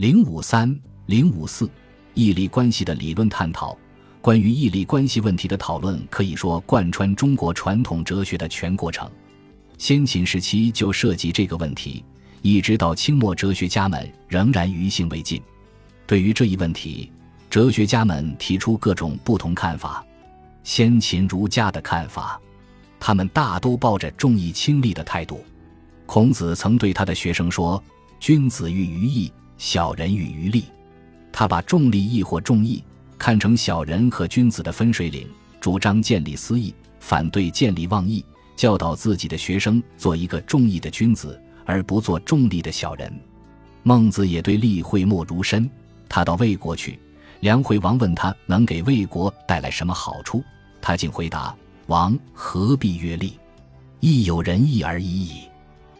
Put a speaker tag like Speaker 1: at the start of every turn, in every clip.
Speaker 1: 零五三零五四，义利关系的理论探讨。关于义利关系问题的讨论，可以说贯穿中国传统哲学的全过程。先秦时期就涉及这个问题，一直到清末，哲学家们仍然余兴未尽。对于这一问题，哲学家们提出各种不同看法。先秦儒家的看法，他们大都抱着重义轻利的态度。孔子曾对他的学生说：“君子喻于义，小人与于利。”他把重利益或重义。看成小人和君子的分水岭，主张建立私义，反对建立妄义，教导自己的学生做一个重义的君子，而不做重利的小人。孟子也对利讳莫如深。他到魏国去，梁惠王问他能给魏国带来什么好处，他竟回答：“王何必曰利？义有仁义而已矣。”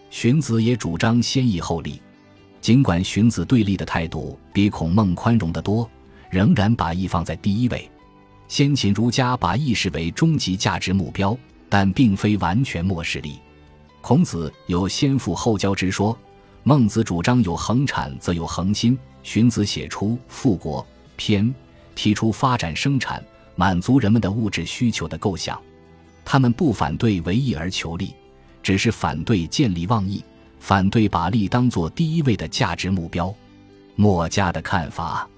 Speaker 1: 荀子也主张先义后利，尽管荀子对立的态度比孔孟宽容得多。仍然把义放在第一位。先秦儒家把义视为终极价值目标，但并非完全漠视利。孔子有先富后交之说，孟子主张有恒产则有恒心，荀子写出《富国》篇，提出发展生产、满足人们的物质需求的构想。他们不反对为义而求利，只是反对见利忘义，反对把利当作第一位的价值目标。墨家的看法。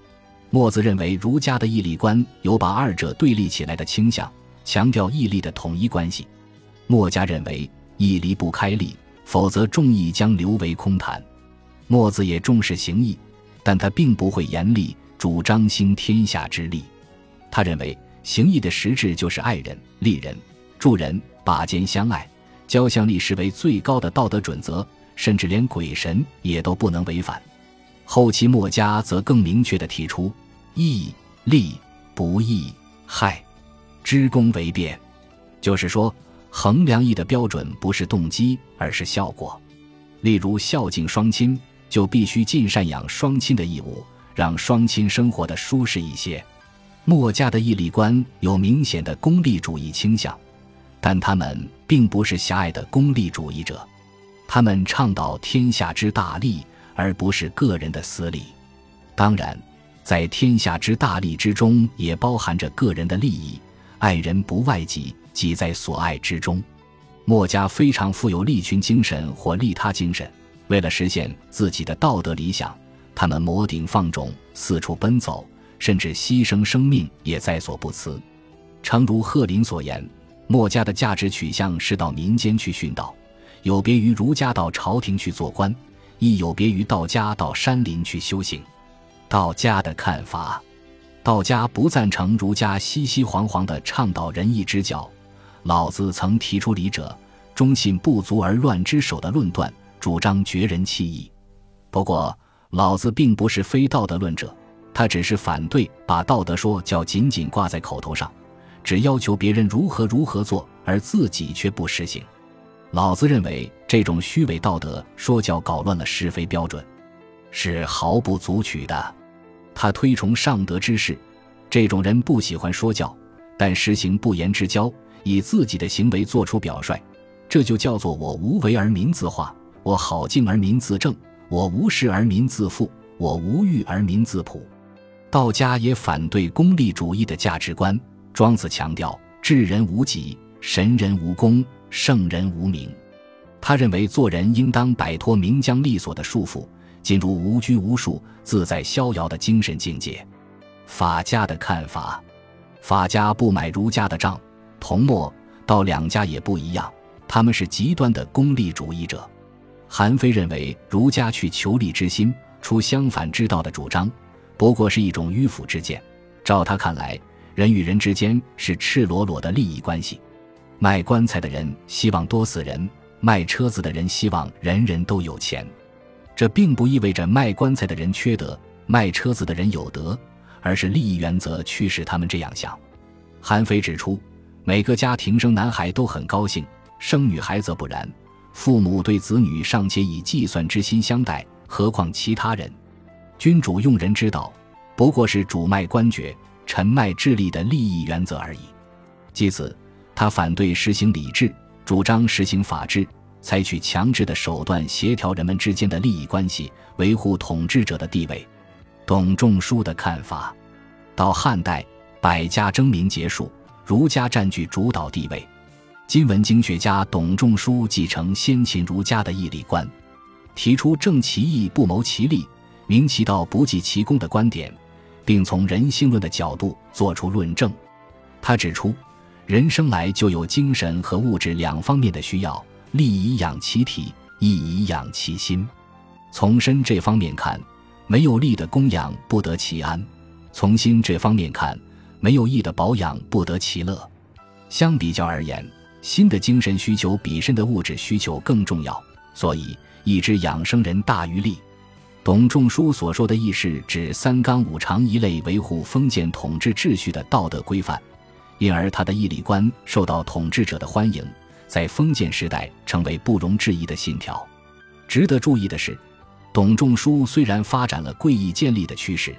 Speaker 1: 墨子认为，儒家的义利观有把二者对立起来的倾向，强调义利的统一关系。墨家认为，义离不开利，否则众义将流为空谈。墨子也重视行义，但他并不会严厉主张兴天下之利。他认为，行义的实质就是爱人、利人、助人，把肩相爱，交相利视为最高的道德准则，甚至连鬼神也都不能违反。后期墨家则更明确地提出。义利不义害，知公为变，就是说，衡量义的标准不是动机，而是效果。例如孝敬双亲，就必须尽赡养双亲的义务，让双亲生活的舒适一些。墨家的义利观有明显的功利主义倾向，但他们并不是狭隘的功利主义者，他们倡导天下之大利，而不是个人的私利。当然。在天下之大利之中，也包含着个人的利益。爱人不外己，即在所爱之中。墨家非常富有利群精神或利他精神，为了实现自己的道德理想，他们摩顶放踵，四处奔走，甚至牺牲生命也在所不辞。诚如贺林所言，墨家的价值取向是到民间去殉道，有别于儒家到朝廷去做官，亦有别于道家到山林去修行。道家的看法，道家不赞成儒家熙熙煌煌的倡导仁义之教。老子曾提出“礼者，忠信不足而乱之首”的论断，主张绝人弃义。不过，老子并不是非道德论者，他只是反对把道德说教仅仅挂在口头上，只要求别人如何如何做，而自己却不实行。老子认为，这种虚伪道德说教搞乱了是非标准，是毫不足取的。他推崇上德之士，这种人不喜欢说教，但实行不言之教，以自己的行为做出表率，这就叫做我无为而民自化，我好静而民自正，我无事而民自富，我无欲而民自朴。道家也反对功利主义的价值观。庄子强调智人无己，神人无功，圣人无名。他认为做人应当摆脱名将利锁的束缚。进入无拘无束、自在逍遥的精神境界。法家的看法，法家不买儒家的账。同末道两家也不一样，他们是极端的功利主义者。韩非认为儒家去求利之心，出相反之道的主张，不过是一种迂腐之见。照他看来，人与人之间是赤裸裸的利益关系。卖棺材的人希望多死人，卖车子的人希望人人都有钱。这并不意味着卖棺材的人缺德，卖车子的人有德，而是利益原则驱使他们这样想。韩非指出，每个家庭生男孩都很高兴，生女孩则不然。父母对子女尚且以计算之心相待，何况其他人？君主用人之道，不过是主卖官爵，臣卖智力的利益原则而已。继此，他反对实行礼制，主张实行法治。采取强制的手段协调人们之间的利益关系，维护统治者的地位。董仲舒的看法。到汉代，百家争鸣结束，儒家占据主导地位。今文经学家董仲舒继承先秦儒家的义理观，提出正其义不谋其利，明其道不计其功的观点，并从人性论的角度作出论证。他指出，人生来就有精神和物质两方面的需要，利以养其体，义以养其心。从身这方面看，没有力的供养不得其安；从心这方面看，没有义的保养不得其乐。相比较而言，心的精神需求比身的物质需求更重要，所以义之养生人大于利。董仲舒所说的义是指三纲五常一类维护封建统治秩序的道德规范。因而，他的义理观受到统治者的欢迎，在封建时代成为不容置疑的信条。值得注意的是，董仲舒虽然发展了贵义建立的趋势，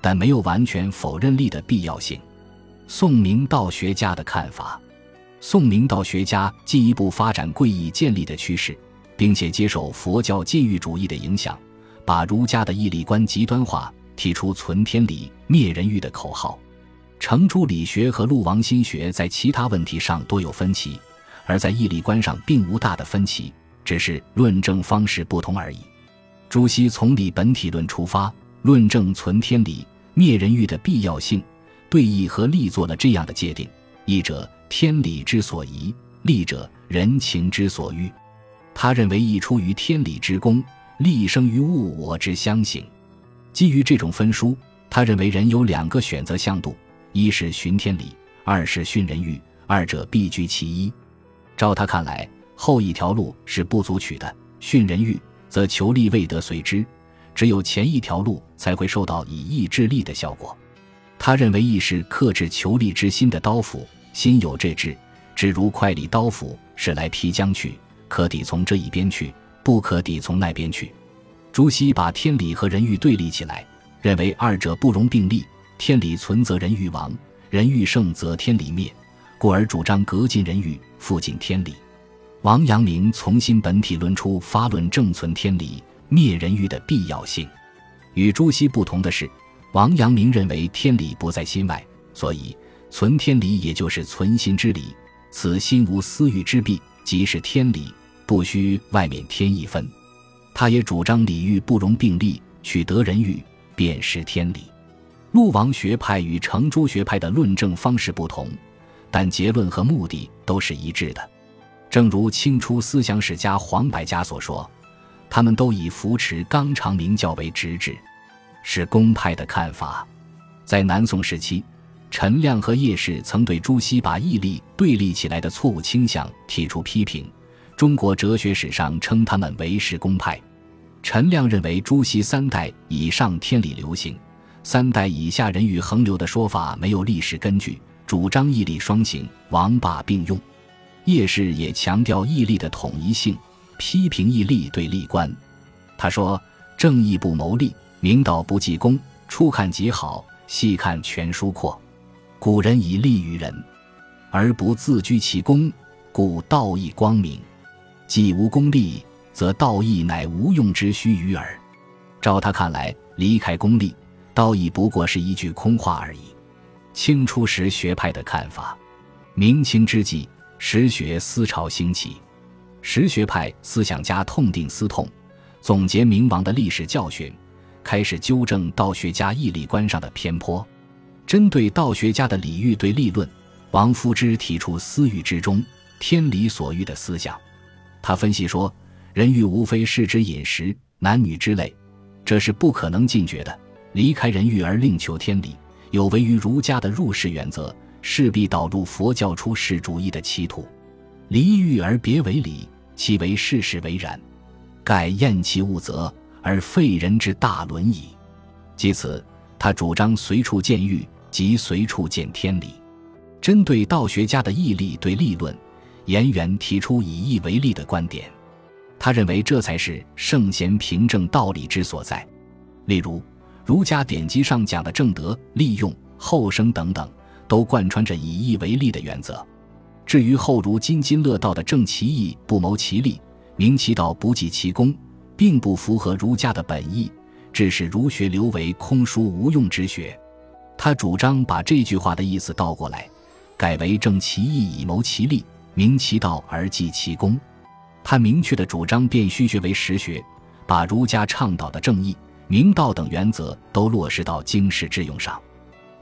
Speaker 1: 但没有完全否认利的必要性。宋明道学家的看法：宋明道学家进一步发展贵义建立的趋势，并且接受佛教禁欲主义的影响，把儒家的义理观极端化，提出存天理、灭人欲的口号。程朱理学和陆王心学在其他问题上多有分歧，而在义理观上并无大的分歧，只是论证方式不同而已。朱熹从理本体论出发，论证存天理、灭人欲的必要性，对义和利做了这样的界定：义者，天理之所宜；利者，人情之所欲。他认为义出于天理之功，利生于物我之相形。基于这种分殊，他认为人有两个选择向度。一是循天理，二是训人欲，二者必居其一。照他看来，后一条路是不足取的。训人欲，则求利未得随之；只有前一条路才会受到以义制利的效果。他认为义是克制求利之心的刀斧，心有这志，只如快利刀斧，是来劈将去，可抵从这一边去，不可抵从那边去。朱熹把天理和人欲对立起来，认为二者不容并立。天理存则人欲亡，人欲盛则天理灭，故而主张革尽人欲，复尽天理。王阳明从心本体论出发论正存天理、灭人欲的必要性。与朱熹不同的是，王阳明认为天理不在心外，所以存天理也就是存心之理。此心无私欲之弊，即是天理，不需外面添一分。他也主张理欲不容并立，取得人欲便是天理。陆王学派与程朱学派的论证方式不同，但结论和目的都是一致的。正如清初思想史家黄百家所说，他们都以扶持纲常名教为直指，是公派的看法。在南宋时期，陈亮和叶氏曾对朱熹把义利对立起来的错误倾向提出批评。中国哲学史上称他们为是公派。陈亮认为朱熹三代以上天理流行。三代以下人欲横流的说法没有历史根据，主张义利双行，王霸并用。叶氏也强调义利的统一性，批评义利对立观。他说：“正义不谋利，明道不计功。初看极好，细看全疏阔。古人以利于人，而不自居其功，故道义光明。既无功利，则道义乃无用之虚臾耳。”照他看来，离开功利。道义不过是一句空话而已。清初时学派的看法，明清之际，实学思潮兴起，实学派思想家痛定思痛，总结明王的历史教训，开始纠正道学家义理观上的偏颇。针对道学家的礼欲对立论，王夫之提出“私欲之中，天理所欲”的思想。他分析说，人欲无非是指饮食、男女之类，这是不可能禁绝的。离开人欲而另求天理，有违于儒家的入世原则，势必导入佛教出世主义的歧途。离欲而别为理，其为世事为然，盖厌其物则而废人之大伦矣。即此，他主张随处见欲，即随处见天理。针对道学家的义利对立论，颜元提出以义为利的观点。他认为这才是圣贤凭证道理之所在。例如。儒家典籍上讲的正德、利用、后生等等，都贯穿着以义为利的原则。至于后儒津津乐道的正其义不谋其利、明其道不计其功，并不符合儒家的本意，致使儒学流为空疏无用之学。他主张把这句话的意思倒过来，改为正其义以谋其利，明其道而济其功。他明确的主张变虚学为实学，把儒家倡导的正义、明道等原则都落实到经世致用上。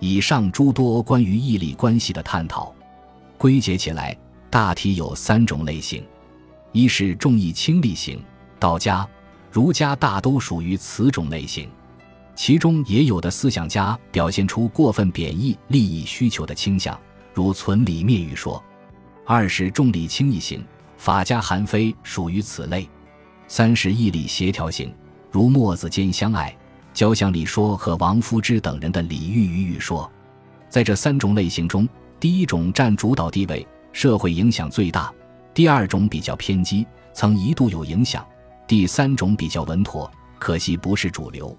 Speaker 1: 以上诸多关于义利关系的探讨，归结起来大体有三种类型：一是重义轻利型，道家、儒家大都属于此种类型。其中也有的思想家表现出过分贬义利益需求的倾向，如存理灭欲说；二是重利轻义型，法家韩非属于此类；三是义利协调型，如墨子兼相爱、交相礼说和王夫之等人的礼遇与语说。在这三种类型中，第一种占主导地位，社会影响最大；第二种比较偏激，曾一度有影响；第三种比较稳妥，可惜不是主流。